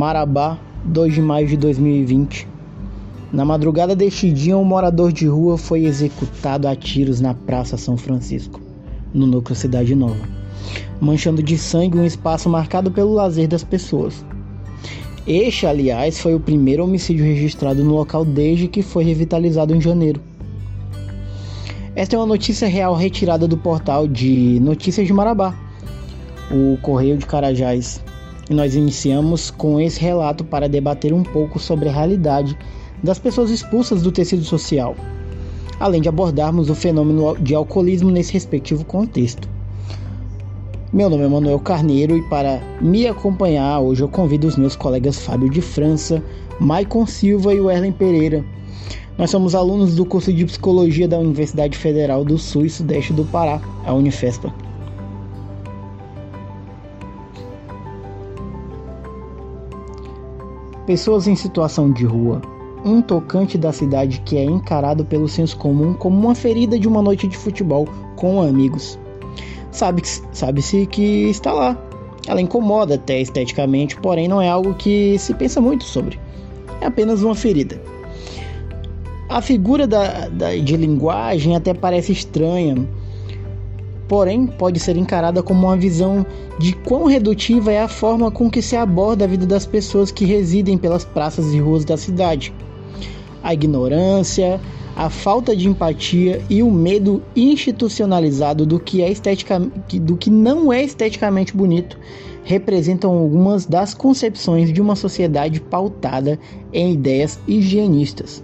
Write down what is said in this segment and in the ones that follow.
Marabá, 2 de maio de 2020. Na madrugada deste dia, um morador de rua foi executado a tiros na Praça São Francisco, no núcleo Cidade Nova, manchando de sangue um espaço marcado pelo lazer das pessoas. Este, aliás, foi o primeiro homicídio registrado no local desde que foi revitalizado em janeiro. Esta é uma notícia real retirada do portal de Notícias de Marabá, o Correio de Carajás. E nós iniciamos com esse relato para debater um pouco sobre a realidade das pessoas expulsas do tecido social, além de abordarmos o fenômeno de alcoolismo nesse respectivo contexto. Meu nome é Manuel Carneiro e para me acompanhar hoje eu convido os meus colegas Fábio de França, Maicon Silva e Werlen Pereira. Nós somos alunos do curso de Psicologia da Universidade Federal do Sul e Sudeste do Pará, a Unifespa. Pessoas em situação de rua, um tocante da cidade que é encarado pelo senso comum como uma ferida de uma noite de futebol com amigos sabe-se sabe que está lá. Ela incomoda até esteticamente, porém não é algo que se pensa muito sobre. É apenas uma ferida. A figura da, da, de linguagem até parece estranha, porém pode ser encarada como uma visão de quão redutiva é a forma com que se aborda a vida das pessoas que residem pelas praças e ruas da cidade. A ignorância, a falta de empatia e o medo institucionalizado do que, é estetica, do que não é esteticamente bonito representam algumas das concepções de uma sociedade pautada em ideias higienistas.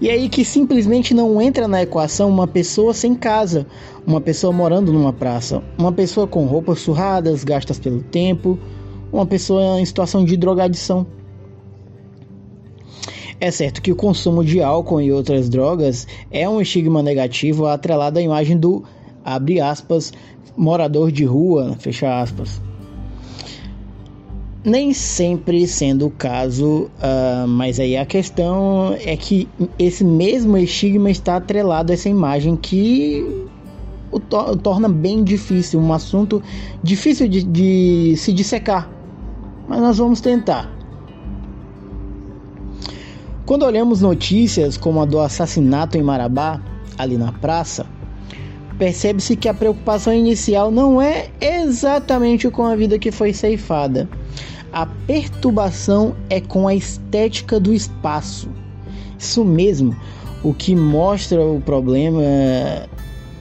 E aí que simplesmente não entra na equação uma pessoa sem casa, uma pessoa morando numa praça, uma pessoa com roupas surradas, gastas pelo tempo, uma pessoa em situação de drogadição. É certo que o consumo de álcool e outras drogas é um estigma negativo atrelado à imagem do, abre aspas, morador de rua, fecha aspas. Nem sempre sendo o caso, uh, mas aí a questão é que esse mesmo estigma está atrelado a essa imagem que o, to torna bem difícil, um assunto difícil de, de se dissecar. Mas nós vamos tentar. Quando olhamos notícias como a do assassinato em Marabá, ali na praça, percebe-se que a preocupação inicial não é exatamente com a vida que foi ceifada. A perturbação é com a estética do espaço. Isso mesmo, o que mostra o problema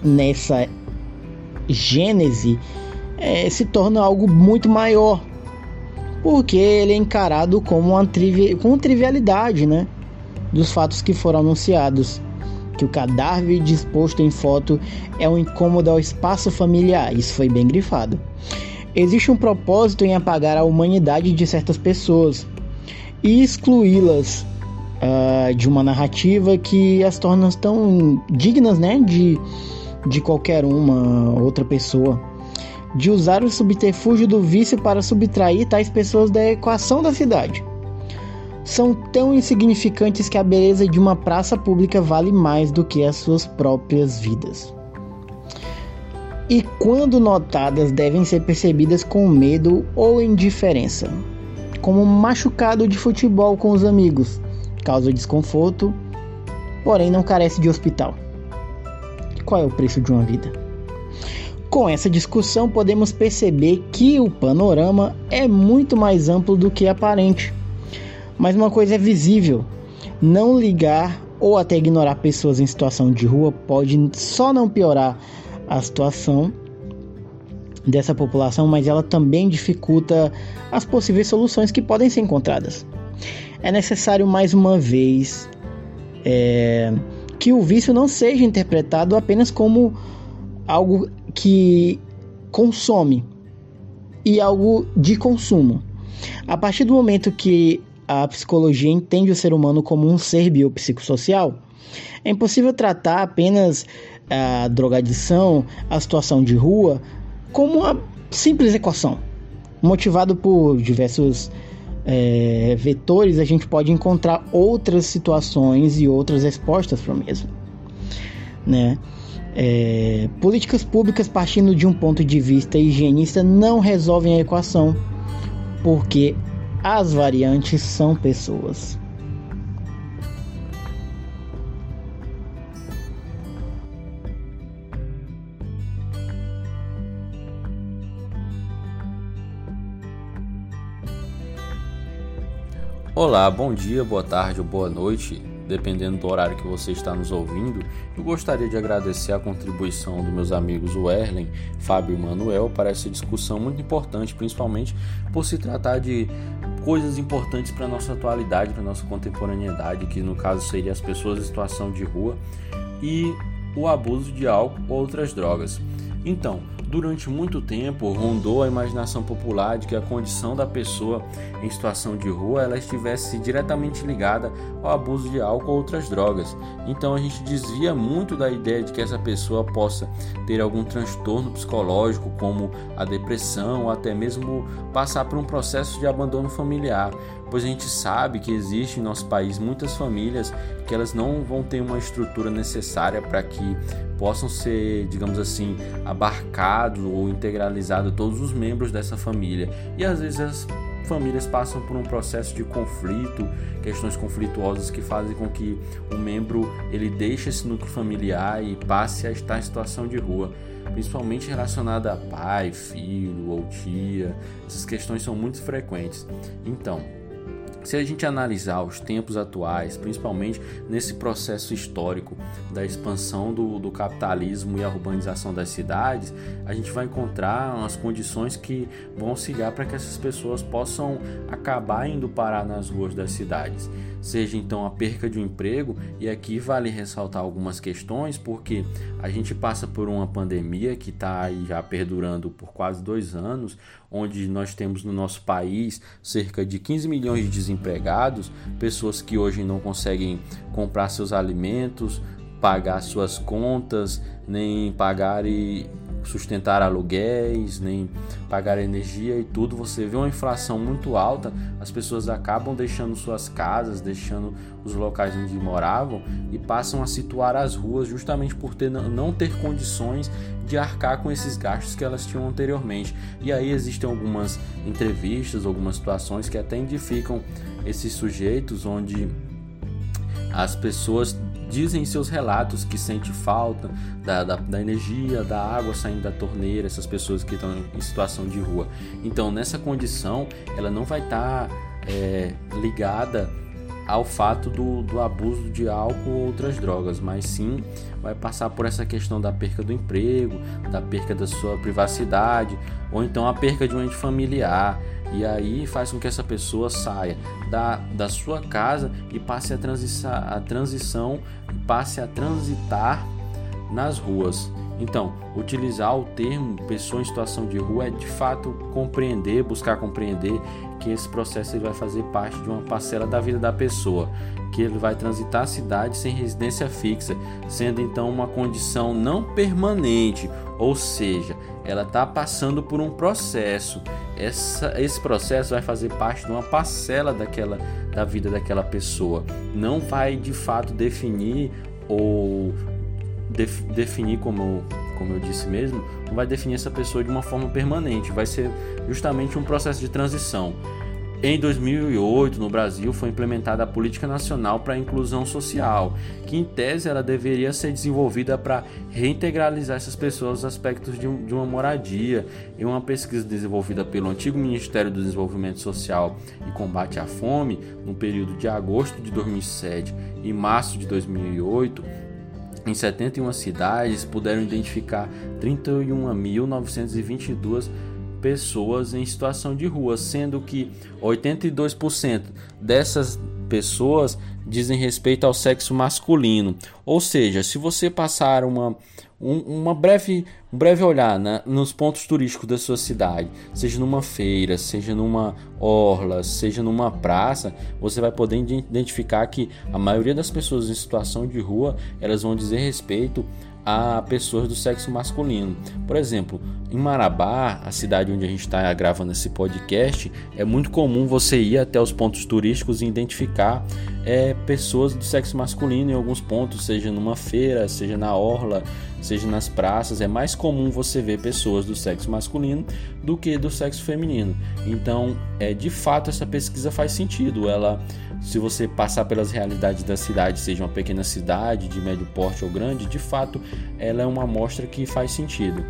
nessa gênese é, se torna algo muito maior, porque ele é encarado como uma trivi com trivialidade, né? dos fatos que foram anunciados, que o cadáver disposto em foto é um incômodo ao espaço familiar, isso foi bem grifado. Existe um propósito em apagar a humanidade de certas pessoas e excluí-las uh, de uma narrativa que as torna tão dignas né, de, de qualquer uma outra pessoa. De usar o subterfúgio do vício para subtrair tais pessoas da equação da cidade são tão insignificantes que a beleza de uma praça pública vale mais do que as suas próprias vidas. E quando notadas, devem ser percebidas com medo ou indiferença, como um machucado de futebol com os amigos, causa desconforto, porém não carece de hospital. Qual é o preço de uma vida? Com essa discussão, podemos perceber que o panorama é muito mais amplo do que aparente. Mas uma coisa é visível: não ligar ou até ignorar pessoas em situação de rua pode só não piorar a situação dessa população, mas ela também dificulta as possíveis soluções que podem ser encontradas. É necessário mais uma vez é, que o vício não seja interpretado apenas como algo que consome e algo de consumo. A partir do momento que a psicologia entende o ser humano como um ser biopsicossocial, é impossível tratar apenas a drogadição, a situação de rua, como uma simples equação. Motivado por diversos é, vetores, a gente pode encontrar outras situações e outras respostas para o mesmo. Né? É, políticas públicas partindo de um ponto de vista higienista não resolvem a equação, porque as variantes são pessoas. Olá, bom dia, boa tarde ou boa noite, dependendo do horário que você está nos ouvindo. Eu gostaria de agradecer a contribuição dos meus amigos Werlen, Fábio e Manuel para essa discussão muito importante, principalmente por se tratar de coisas importantes para a nossa atualidade, para a nossa contemporaneidade, que no caso seria as pessoas em situação de rua e o abuso de álcool ou outras drogas. Então, durante muito tempo rondou a imaginação popular de que a condição da pessoa em situação de rua ela estivesse diretamente ligada ao abuso de álcool ou outras drogas. Então a gente desvia muito da ideia de que essa pessoa possa ter algum transtorno psicológico, como a depressão, ou até mesmo passar por um processo de abandono familiar pois a gente sabe que existe em nosso país muitas famílias que elas não vão ter uma estrutura necessária para que possam ser, digamos assim, abarcados ou integralizados todos os membros dessa família. E às vezes as famílias passam por um processo de conflito, questões conflituosas que fazem com que o membro ele deixe esse núcleo familiar e passe a estar em situação de rua, principalmente relacionada a pai, filho ou tia. Essas questões são muito frequentes. Então, se a gente analisar os tempos atuais, principalmente nesse processo histórico da expansão do, do capitalismo e a urbanização das cidades, a gente vai encontrar umas condições que vão auxiliar para que essas pessoas possam acabar indo parar nas ruas das cidades seja então a perca de um emprego, e aqui vale ressaltar algumas questões, porque a gente passa por uma pandemia que está já perdurando por quase dois anos, onde nós temos no nosso país cerca de 15 milhões de desempregados, pessoas que hoje não conseguem comprar seus alimentos, pagar suas contas, nem pagar e sustentar aluguéis, nem pagar energia e tudo. Você vê uma inflação muito alta, as pessoas acabam deixando suas casas, deixando os locais onde moravam e passam a situar as ruas justamente por ter, não ter condições de arcar com esses gastos que elas tinham anteriormente. E aí existem algumas entrevistas, algumas situações que até identificam esses sujeitos onde as pessoas dizem em seus relatos que sente falta da, da, da, energia, da água saindo da torneira, essas pessoas que estão em situação de rua. Então, nessa condição, ela não vai estar tá, é, ligada ao fato do, do abuso de álcool ou outras drogas, mas sim vai passar por essa questão da perca do emprego, da perca da sua privacidade, ou então a perca de um ente familiar. E aí faz com que essa pessoa saia da, da sua casa e passe a, transisa, a transição, passe a transitar nas ruas. Então, utilizar o termo pessoa em situação de rua é de fato compreender, buscar compreender que esse processo ele vai fazer parte de uma parcela da vida da pessoa, que ele vai transitar a cidade sem residência fixa, sendo então uma condição não permanente, ou seja, ela está passando por um processo. Essa, esse processo vai fazer parte de uma parcela daquela da vida daquela pessoa. Não vai de fato definir ou def, definir como como eu disse mesmo, não vai definir essa pessoa de uma forma permanente, vai ser justamente um processo de transição. Em 2008, no Brasil, foi implementada a Política Nacional para a Inclusão Social, que em tese ela deveria ser desenvolvida para reintegralizar essas pessoas aos aspectos de, de uma moradia. Em uma pesquisa desenvolvida pelo antigo Ministério do Desenvolvimento Social e Combate à Fome, no período de agosto de 2007 e março de 2008, em 71 cidades puderam identificar 31.922 pessoas em situação de rua, sendo que 82% dessas pessoas dizem respeito ao sexo masculino. Ou seja, se você passar uma, um, uma breve, um breve olhar né, nos pontos turísticos da sua cidade, seja numa feira, seja numa orla, seja numa praça, você vai poder identificar que a maioria das pessoas em situação de rua elas vão dizer respeito a pessoas do sexo masculino. Por exemplo, em Marabá, a cidade onde a gente está gravando esse podcast, é muito comum você ir até os pontos turísticos e identificar é, pessoas do sexo masculino em alguns pontos, seja numa feira, seja na orla, seja nas praças, é mais comum você ver pessoas do sexo masculino do que do sexo feminino. Então, é de fato essa pesquisa faz sentido. Ela se você passar pelas realidades da cidade, seja uma pequena cidade, de médio porte ou grande, de fato ela é uma amostra que faz sentido.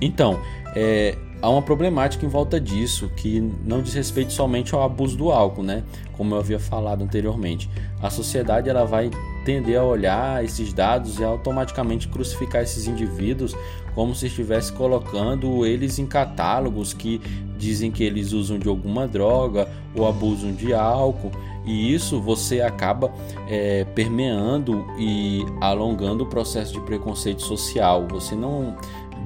Então, é, há uma problemática em volta disso que não diz respeito somente ao abuso do álcool, né? Como eu havia falado anteriormente. A sociedade ela vai tender a olhar esses dados e automaticamente crucificar esses indivíduos como se estivesse colocando eles em catálogos que dizem que eles usam de alguma droga ou abusam de álcool e isso você acaba é, permeando e alongando o processo de preconceito social. Você não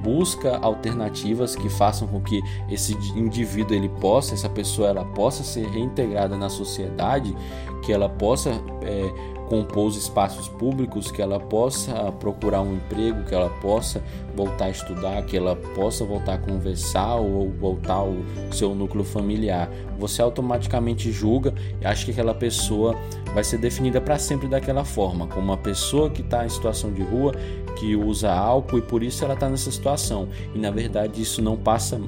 busca alternativas que façam com que esse indivíduo ele possa, essa pessoa ela possa ser reintegrada na sociedade, que ela possa é, compor os espaços públicos, que ela possa procurar um emprego, que ela possa voltar a estudar, que ela possa voltar a conversar ou voltar ao seu núcleo familiar. Você automaticamente julga e acha que aquela pessoa vai ser definida para sempre daquela forma, como uma pessoa que está em situação de rua, que usa álcool e por isso ela está nessa situação. E na verdade isso não passa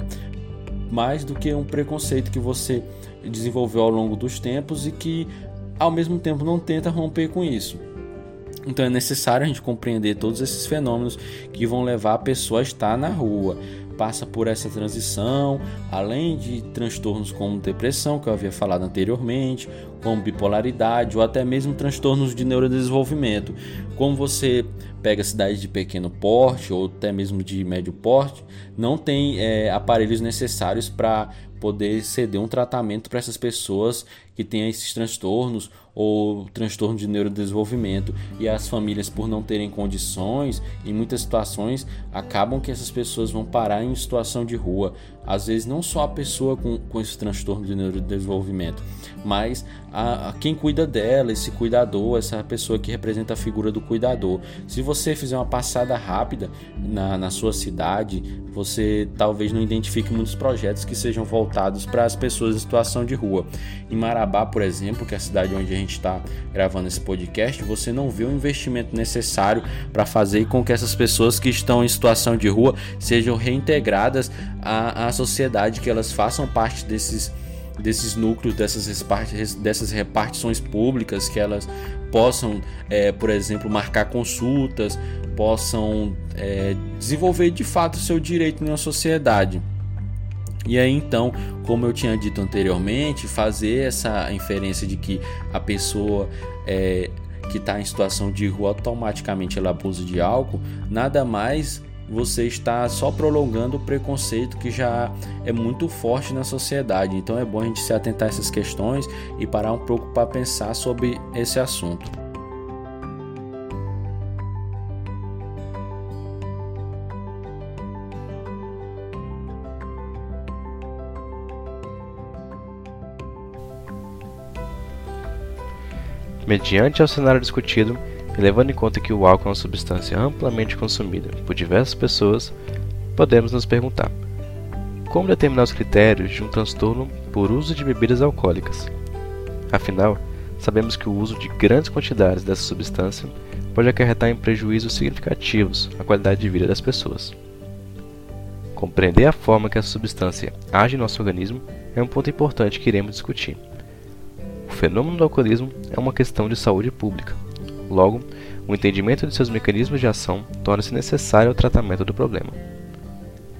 mais do que um preconceito que você desenvolveu ao longo dos tempos e que ao mesmo tempo não tenta romper com isso. Então é necessário a gente compreender todos esses fenômenos que vão levar a pessoa a estar na rua. Passa por essa transição, além de transtornos como depressão, que eu havia falado anteriormente, como bipolaridade ou até mesmo transtornos de neurodesenvolvimento. Como você pega cidades de pequeno porte ou até mesmo de médio porte, não tem é, aparelhos necessários para poder ceder um tratamento para essas pessoas que têm esses transtornos ou transtorno de neurodesenvolvimento e as famílias por não terem condições em muitas situações acabam que essas pessoas vão parar em situação de rua às vezes não só a pessoa com, com esse transtorno de neurodesenvolvimento mas a, a, quem cuida dela, esse cuidador, essa pessoa que representa a figura do cuidador. Se você fizer uma passada rápida na, na sua cidade, você talvez não identifique muitos projetos que sejam voltados para as pessoas em situação de rua. Em Marabá, por exemplo, que é a cidade onde a gente está gravando esse podcast, você não vê o investimento necessário para fazer com que essas pessoas que estão em situação de rua sejam reintegradas à, à sociedade, que elas façam parte desses desses núcleos, dessas, dessas repartições públicas, que elas possam, é, por exemplo, marcar consultas, possam é, desenvolver de fato o seu direito na sociedade. E aí então, como eu tinha dito anteriormente, fazer essa inferência de que a pessoa é, que está em situação de rua automaticamente ela abusa de álcool, nada mais você está só prolongando o preconceito que já é muito forte na sociedade. Então é bom a gente se atentar a essas questões e parar um pouco para pensar sobre esse assunto. Mediante ao cenário discutido, e levando em conta que o álcool é uma substância amplamente consumida por diversas pessoas, podemos nos perguntar: como determinar os critérios de um transtorno por uso de bebidas alcoólicas? Afinal, sabemos que o uso de grandes quantidades dessa substância pode acarretar em prejuízos significativos à qualidade de vida das pessoas. Compreender a forma que essa substância age em nosso organismo é um ponto importante que iremos discutir. O fenômeno do alcoolismo é uma questão de saúde pública, Logo, o entendimento de seus mecanismos de ação torna-se necessário ao tratamento do problema.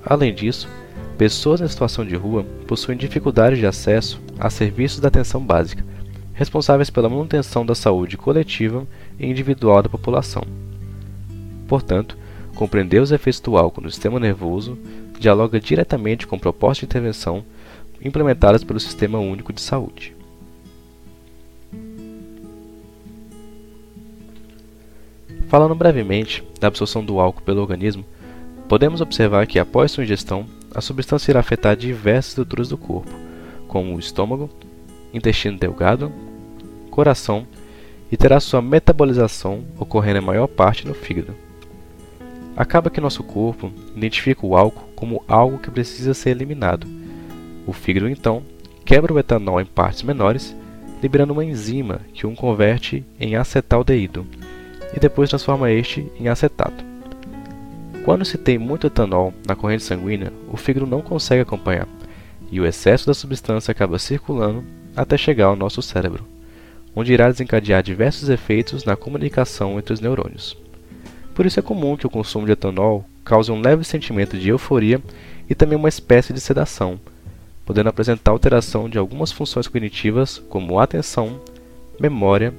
Além disso, pessoas em situação de rua possuem dificuldade de acesso a serviços da atenção básica, responsáveis pela manutenção da saúde coletiva e individual da população. Portanto, compreender os efeitos do álcool no sistema nervoso dialoga diretamente com propostas de intervenção implementadas pelo Sistema Único de Saúde. Falando brevemente da absorção do álcool pelo organismo, podemos observar que após sua ingestão, a substância irá afetar diversas estruturas do corpo, como o estômago, intestino delgado, coração e terá sua metabolização ocorrendo em maior parte no fígado. Acaba que nosso corpo identifica o álcool como algo que precisa ser eliminado. O fígado então quebra o etanol em partes menores, liberando uma enzima que o converte em acetaldeído, e depois transforma este em acetato. Quando se tem muito etanol na corrente sanguínea, o fígado não consegue acompanhar e o excesso da substância acaba circulando até chegar ao nosso cérebro, onde irá desencadear diversos efeitos na comunicação entre os neurônios. Por isso é comum que o consumo de etanol cause um leve sentimento de euforia e também uma espécie de sedação, podendo apresentar alteração de algumas funções cognitivas como atenção, memória,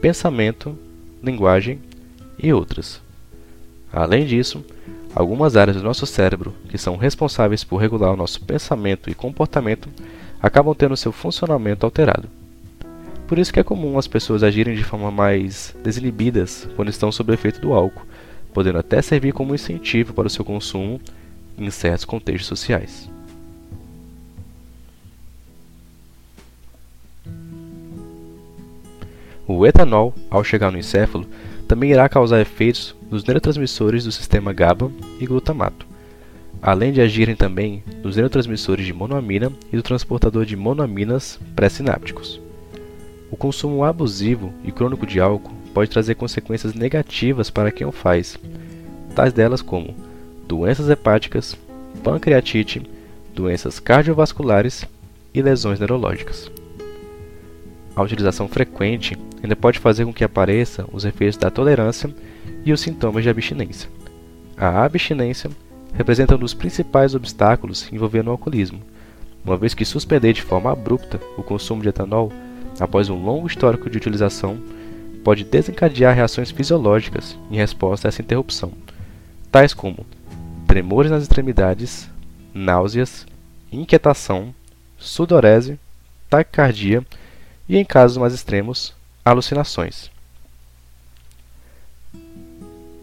pensamento, linguagem e outras. Além disso, algumas áreas do nosso cérebro, que são responsáveis por regular o nosso pensamento e comportamento, acabam tendo seu funcionamento alterado. Por isso que é comum as pessoas agirem de forma mais desinibidas quando estão sob efeito do álcool, podendo até servir como incentivo para o seu consumo em certos contextos sociais. O etanol, ao chegar no encéfalo, também irá causar efeitos nos neurotransmissores do sistema GABA e glutamato, além de agirem também nos neurotransmissores de monoamina e do transportador de monoaminas pré-sinápticos. O consumo abusivo e crônico de álcool pode trazer consequências negativas para quem o faz, tais delas como doenças hepáticas, pancreatite, doenças cardiovasculares e lesões neurológicas. A utilização frequente ainda pode fazer com que apareçam os efeitos da tolerância e os sintomas de abstinência. A abstinência representa um dos principais obstáculos envolvendo o alcoolismo, uma vez que suspender de forma abrupta o consumo de etanol após um longo histórico de utilização pode desencadear reações fisiológicas em resposta a essa interrupção, tais como tremores nas extremidades, náuseas, inquietação, sudorese, taquicardia e, em casos mais extremos, alucinações.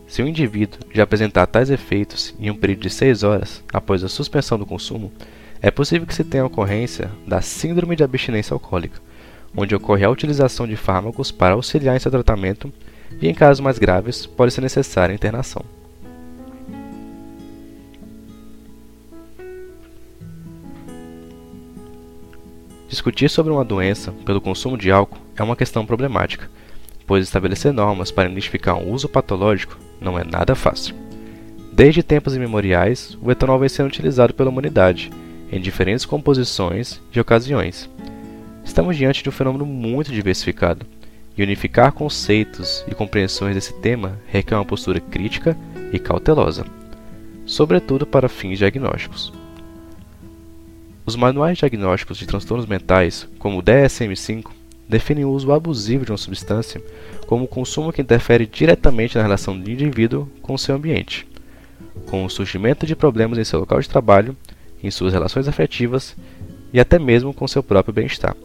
Se o indivíduo já apresentar tais efeitos em um período de 6 horas após a suspensão do consumo, é possível que se tenha a ocorrência da síndrome de abstinência alcoólica, onde ocorre a utilização de fármacos para auxiliar em seu tratamento e, em casos mais graves, pode ser necessária a internação. Discutir sobre uma doença pelo consumo de álcool é uma questão problemática, pois estabelecer normas para identificar um uso patológico não é nada fácil. Desde tempos imemoriais, o etanol vem sendo utilizado pela humanidade, em diferentes composições e ocasiões. Estamos diante de um fenômeno muito diversificado, e unificar conceitos e compreensões desse tema requer uma postura crítica e cautelosa, sobretudo para fins diagnósticos. Os manuais diagnósticos de transtornos mentais, como o DSM-5, definem o uso abusivo de uma substância como o consumo que interfere diretamente na relação do indivíduo com o seu ambiente, com o surgimento de problemas em seu local de trabalho, em suas relações afetivas e até mesmo com seu próprio bem-estar.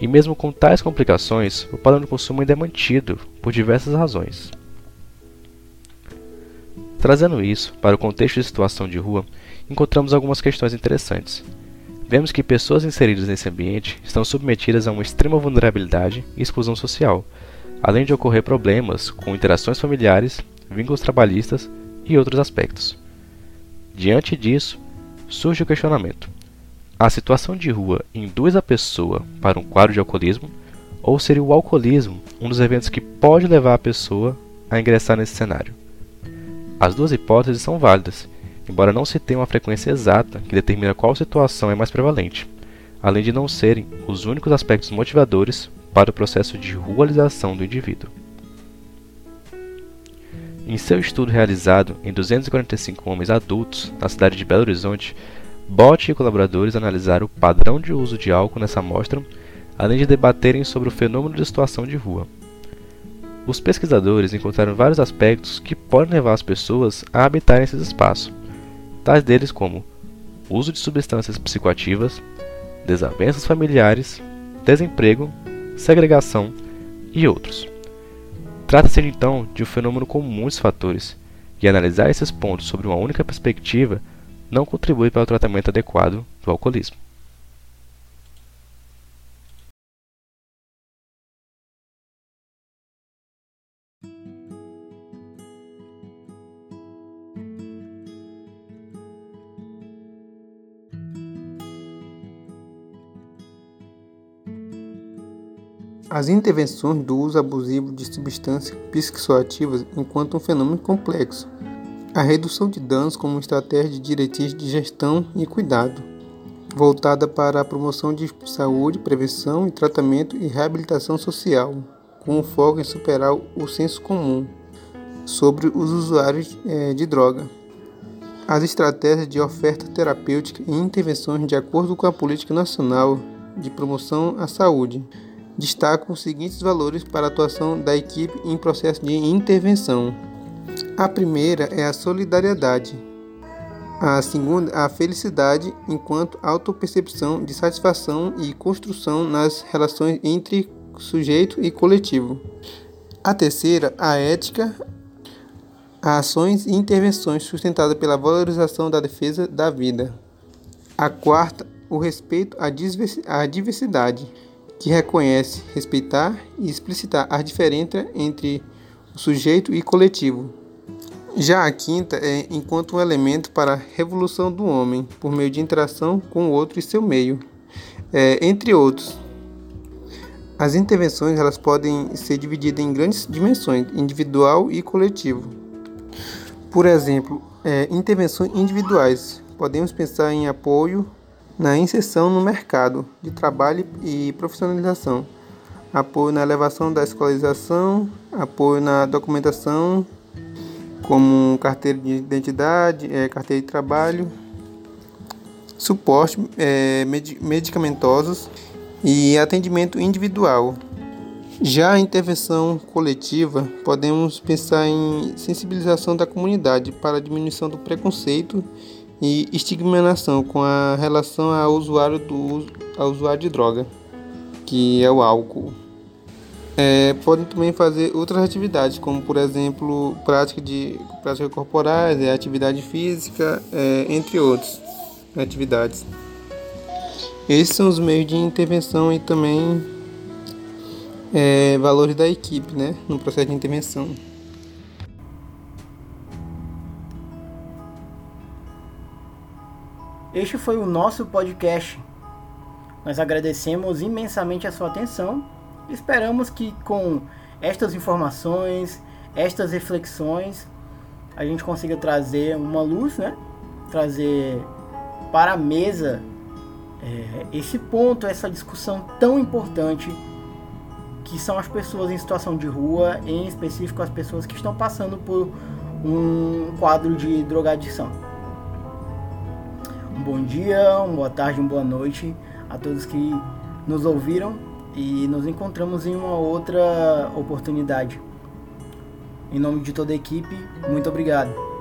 E mesmo com tais complicações, o padrão de consumo ainda é mantido por diversas razões. Trazendo isso para o contexto de situação de rua, encontramos algumas questões interessantes vemos que pessoas inseridas nesse ambiente estão submetidas a uma extrema vulnerabilidade e exclusão social, além de ocorrer problemas com interações familiares, vínculos trabalhistas e outros aspectos. Diante disso, surge o questionamento: a situação de rua induz a pessoa para um quadro de alcoolismo, ou seria o alcoolismo um dos eventos que pode levar a pessoa a ingressar nesse cenário? As duas hipóteses são válidas embora não se tenha uma frequência exata que determina qual situação é mais prevalente, além de não serem os únicos aspectos motivadores para o processo de rualização do indivíduo. Em seu estudo realizado em 245 homens adultos na cidade de Belo Horizonte, Bott e colaboradores analisaram o padrão de uso de álcool nessa amostra, além de debaterem sobre o fenômeno de situação de rua. Os pesquisadores encontraram vários aspectos que podem levar as pessoas a habitarem esses espaços, tais deles como uso de substâncias psicoativas, desavenças familiares, desemprego, segregação e outros. Trata-se então de um fenômeno com muitos fatores, e analisar esses pontos sobre uma única perspectiva não contribui para o tratamento adequado do alcoolismo. As intervenções do uso abusivo de substâncias psicoativas enquanto um fenômeno complexo, A redução de danos como estratégia de diretriz de gestão e cuidado, voltada para a promoção de saúde, prevenção e tratamento e reabilitação social, com foco em superar o senso comum sobre os usuários eh, de droga. As estratégias de oferta terapêutica e intervenções de acordo com a Política Nacional de Promoção à Saúde destacam os seguintes valores para a atuação da equipe em processo de intervenção. A primeira é a solidariedade. A segunda, a felicidade, enquanto autopercepção de satisfação e construção nas relações entre sujeito e coletivo. A terceira, a ética, ações e intervenções sustentadas pela valorização da defesa da vida. A quarta, o respeito à diversidade, que reconhece, respeitar e explicitar a diferença entre o sujeito e coletivo. Já a quinta é enquanto um elemento para a revolução do homem, por meio de interação com o outro e seu meio, é, entre outros. As intervenções elas podem ser divididas em grandes dimensões, individual e coletivo. Por exemplo, é, intervenções individuais. Podemos pensar em apoio na inserção no mercado de trabalho e profissionalização, apoio na elevação da escolarização, apoio na documentação como carteira de identidade, é, carteira de trabalho, suporte é, medicamentosos e atendimento individual. Já a intervenção coletiva, podemos pensar em sensibilização da comunidade para a diminuição do preconceito e estigmatização com a relação ao usuário, do, ao usuário de droga, que é o álcool. É, podem também fazer outras atividades, como por exemplo prática de práticas corporais, é, atividade física, é, entre outras atividades. Esses são os meios de intervenção e também é, valores da equipe né, no processo de intervenção. Este foi o nosso podcast. Nós agradecemos imensamente a sua atenção Esperamos que com estas informações, estas reflexões, a gente consiga trazer uma luz, né? Trazer para a mesa é, esse ponto, essa discussão tão importante que são as pessoas em situação de rua, em específico as pessoas que estão passando por um quadro de drogadição. Um bom dia, uma boa tarde, uma boa noite a todos que nos ouviram e nos encontramos em uma outra oportunidade. Em nome de toda a equipe, muito obrigado.